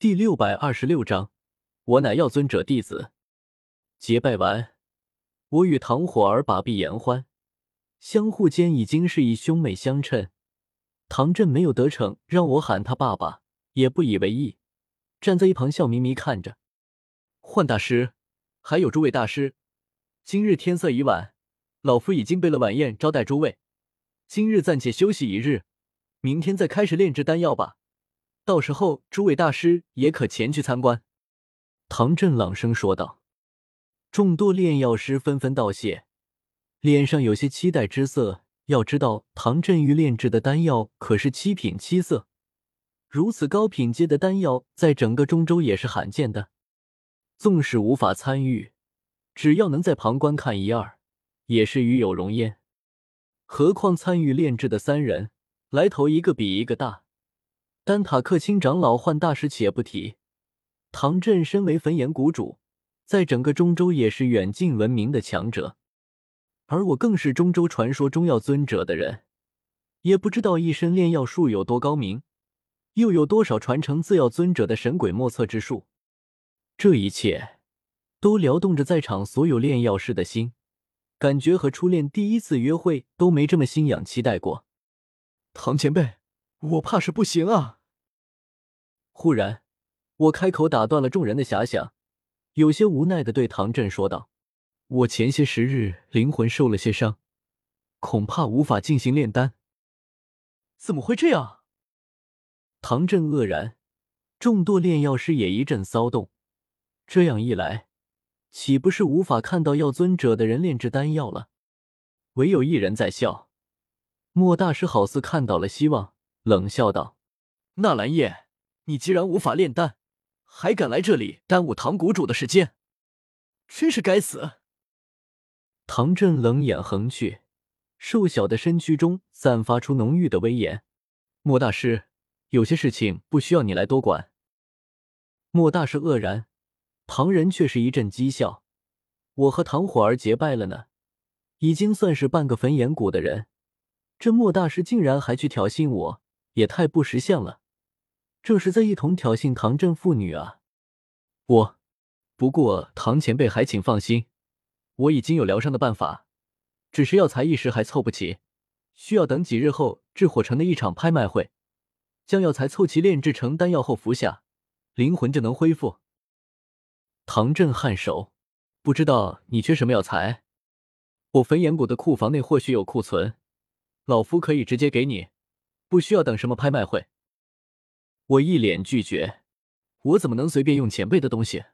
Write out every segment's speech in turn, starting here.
第六百二十六章，我乃药尊者弟子。结拜完，我与唐火儿把臂言欢，相互间已经是以兄妹相称。唐振没有得逞，让我喊他爸爸，也不以为意，站在一旁笑眯眯看着。幻大师，还有诸位大师，今日天色已晚，老夫已经备了晚宴招待诸位，今日暂且休息一日，明天再开始炼制丹药吧。到时候，诸位大师也可前去参观。”唐振朗声说道。众多炼药师纷纷道谢，脸上有些期待之色。要知道，唐振玉炼制的丹药可是七品七色，如此高品阶的丹药，在整个中州也是罕见的。纵使无法参与，只要能在旁观看一二，也是与有荣焉。何况参与炼制的三人，来头一个比一个大。丹塔克钦长老幻大师且不提，唐振身为焚炎谷主，在整个中州也是远近闻名的强者，而我更是中州传说中药尊者的人，也不知道一身炼药术有多高明，又有多少传承自药尊者的神鬼莫测之术。这一切都撩动着在场所有炼药师的心，感觉和初恋第一次约会都没这么心痒期待过。唐前辈。我怕是不行啊！忽然，我开口打断了众人的遐想，有些无奈的对唐振说道：“我前些时日灵魂受了些伤，恐怕无法进行炼丹。”怎么会这样？唐振愕然，众多炼药师也一阵骚动。这样一来，岂不是无法看到药尊者的人炼制丹药了？唯有一人在笑，莫大师好似看到了希望。冷笑道：“纳兰叶，你既然无法炼丹，还敢来这里耽误唐谷主的时间，真是该死！”唐振冷眼横去，瘦小的身躯中散发出浓郁的威严。莫大师，有些事情不需要你来多管。莫大师愕然，旁人却是一阵讥笑：“我和唐火儿结拜了呢，已经算是半个焚炎谷的人，这莫大师竟然还去挑衅我！”也太不识相了，这是在一同挑衅唐镇父女啊！我，不过唐前辈还请放心，我已经有疗伤的办法，只是药材一时还凑不齐，需要等几日后至火城的一场拍卖会，将药材凑齐炼制成丹药后服下，灵魂就能恢复。唐振颔首，不知道你缺什么药材？我焚炎谷的库房内或许有库存，老夫可以直接给你。不需要等什么拍卖会，我一脸拒绝。我怎么能随便用前辈的东西？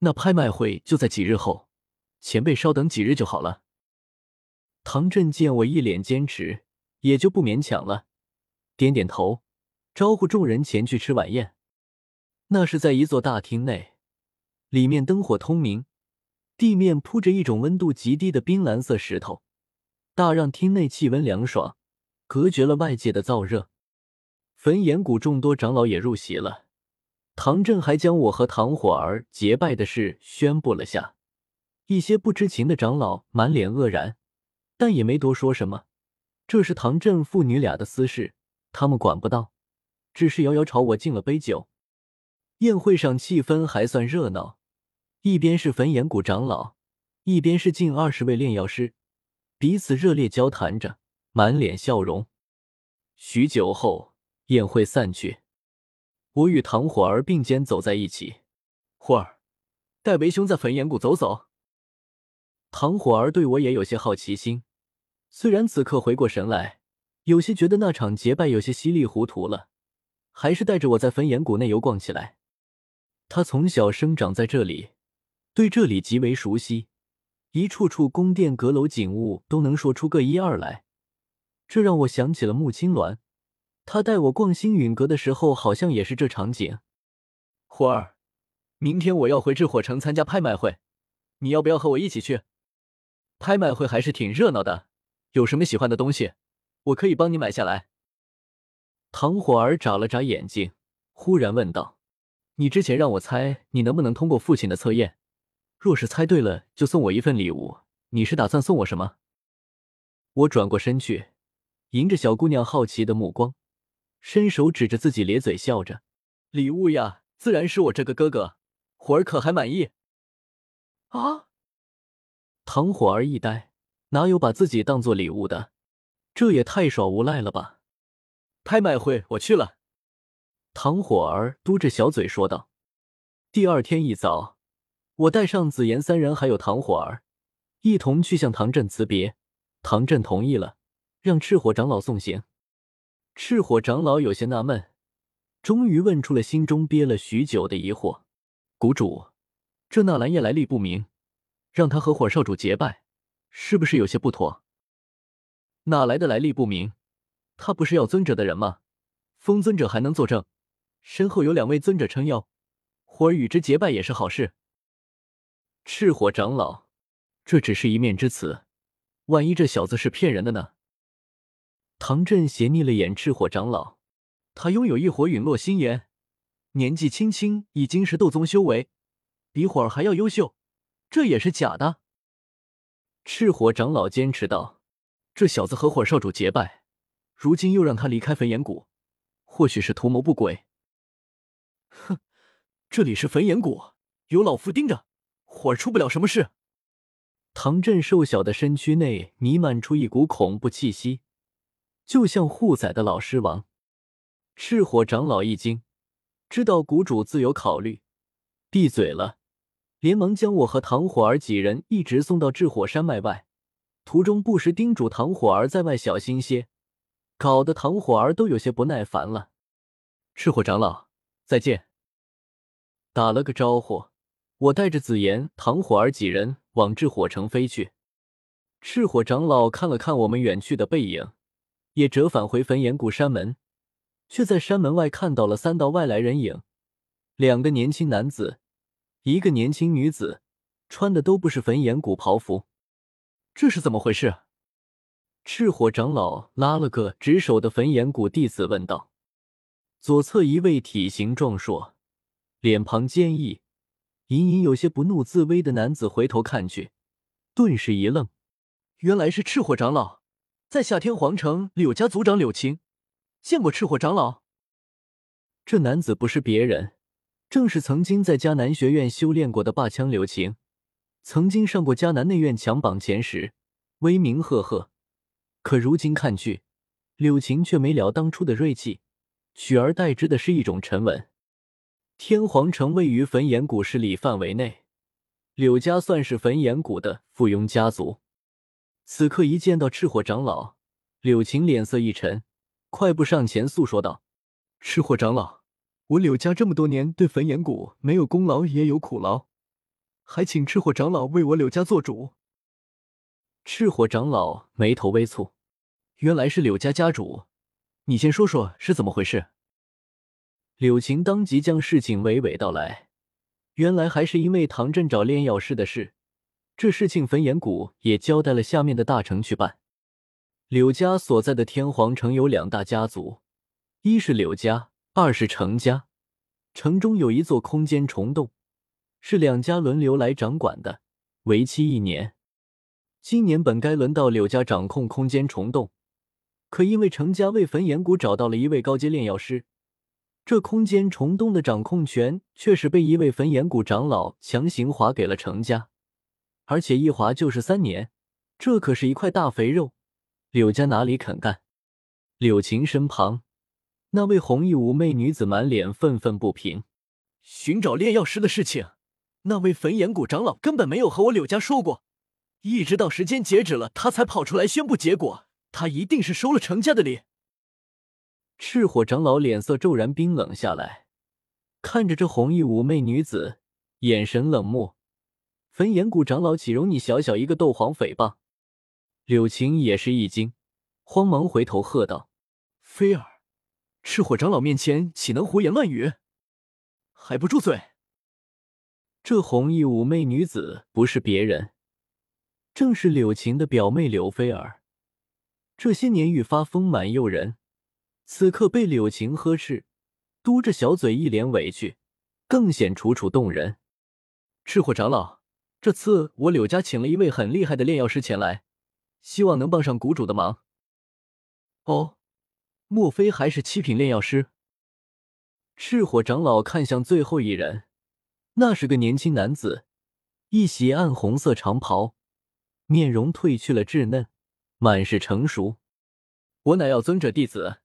那拍卖会就在几日后，前辈稍等几日就好了。唐振见我一脸坚持，也就不勉强了，点点头，招呼众人前去吃晚宴。那是在一座大厅内，里面灯火通明，地面铺着一种温度极低的冰蓝色石头，大让厅内气温凉爽。隔绝了外界的燥热，焚炎谷众多长老也入席了。唐振还将我和唐火儿结拜的事宣布了下。一些不知情的长老满脸愕然，但也没多说什么。这是唐振父女俩的私事，他们管不到，只是遥遥朝我敬了杯酒。宴会上气氛还算热闹，一边是焚炎谷长老，一边是近二十位炼药师，彼此热烈交谈着。满脸笑容。许久后，宴会散去，我与唐火儿并肩走在一起。火儿，带为兄在焚炎谷走走。唐火儿对我也有些好奇心，虽然此刻回过神来，有些觉得那场结拜有些稀里糊涂了，还是带着我在焚炎谷内游逛起来。他从小生长在这里，对这里极为熟悉，一处处宫殿阁楼景物都能说出个一二来。这让我想起了穆青鸾，他带我逛星陨阁的时候，好像也是这场景。火儿，明天我要回至火城参加拍卖会，你要不要和我一起去？拍卖会还是挺热闹的，有什么喜欢的东西，我可以帮你买下来。唐火儿眨了眨眼睛，忽然问道：“你之前让我猜你能不能通过父亲的测验，若是猜对了，就送我一份礼物。你是打算送我什么？”我转过身去。迎着小姑娘好奇的目光，伸手指着自己，咧嘴笑着：“礼物呀，自然是我这个哥哥，火儿可还满意？啊！唐火儿一呆，哪有把自己当做礼物的？这也太耍无赖了吧！拍卖会我去了。唐火儿嘟着小嘴说道。第二天一早，我带上紫妍三人还有唐火儿，一同去向唐震辞别。唐震同意了，让赤火长老送行。赤火长老有些纳闷，终于问出了心中憋了许久的疑惑：“谷主，这纳兰叶来历不明，让他和火少主结拜，是不是有些不妥？”“哪来的来历不明？他不是药尊者的人吗？风尊者还能作证，身后有两位尊者撑腰，火儿与之结拜也是好事。”赤火长老，这只是一面之词。万一这小子是骗人的呢？唐振斜睨了眼赤火长老，他拥有一火陨落心炎，年纪轻轻已经是斗宗修为，比火儿还要优秀，这也是假的。赤火长老坚持道：“这小子和火少主结拜，如今又让他离开焚炎谷，或许是图谋不轨。”哼，这里是焚炎谷，有老夫盯着，火儿出不了什么事。唐振瘦小的身躯内弥漫出一股恐怖气息，就像护崽的老狮王。赤火长老一惊，知道谷主自有考虑，闭嘴了，连忙将我和唐火儿几人一直送到炽火山脉外，途中不时叮嘱唐火儿在外小心些，搞得唐火儿都有些不耐烦了。赤火长老，再见。打了个招呼。我带着紫妍、唐火儿几人往炽火城飞去。赤火长老看了看我们远去的背影，也折返回焚岩谷山门，却在山门外看到了三道外来人影：两个年轻男子，一个年轻女子，穿的都不是焚岩谷袍服。这是怎么回事？赤火长老拉了个值守的焚岩谷弟子问道。左侧一位体型壮硕、脸庞坚毅。隐隐有些不怒自威的男子回头看去，顿时一愣，原来是赤火长老，在夏天皇城柳家族长柳晴，见过赤火长老。这男子不是别人，正是曾经在迦南学院修炼过的霸枪柳晴，曾经上过迦南内院强榜前十，威名赫赫。可如今看去，柳晴却没了当初的锐气，取而代之的是一种沉稳。天皇城位于焚炎谷势力范围内，柳家算是焚炎谷的附庸家族。此刻一见到赤火长老，柳晴脸色一沉，快步上前诉说道：“赤火长老，我柳家这么多年对焚炎谷没有功劳也有苦劳，还请赤火长老为我柳家做主。”赤火长老眉头微蹙，原来是柳家家主，你先说说是怎么回事。柳晴当即将事情娓娓道来，原来还是因为唐镇找炼药师的事，这事情焚炎谷也交代了下面的大臣去办。柳家所在的天皇城有两大家族，一是柳家，二是程家。城中有一座空间虫洞，是两家轮流来掌管的，为期一年。今年本该轮到柳家掌控空间虫洞，可因为程家为焚炎谷找到了一位高阶炼药师。这空间虫洞的掌控权却是被一位焚炎谷长老强行划给了程家，而且一划就是三年，这可是一块大肥肉，柳家哪里肯干？柳晴身旁那位红衣妩媚女子满脸愤愤不平：“寻找炼药师的事情，那位焚炎谷长老根本没有和我柳家说过，一直到时间截止了，他才跑出来宣布结果。他一定是收了程家的礼。”赤火长老脸色骤然冰冷下来，看着这红衣妩媚女子，眼神冷漠。焚炎谷长老岂容你小小一个斗皇诽谤？柳晴也是一惊，慌忙回头喝道：“菲儿，赤火长老面前岂能胡言乱语？还不住嘴！”这红衣妩媚女子不是别人，正是柳晴的表妹柳菲儿。这些年愈发丰满诱人。此刻被柳晴呵斥，嘟着小嘴，一脸委屈，更显楚楚动人。赤火长老，这次我柳家请了一位很厉害的炼药师前来，希望能帮上谷主的忙。哦，莫非还是七品炼药师？赤火长老看向最后一人，那是个年轻男子，一袭暗红色长袍，面容褪去了稚嫩，满是成熟。我乃药尊者弟子。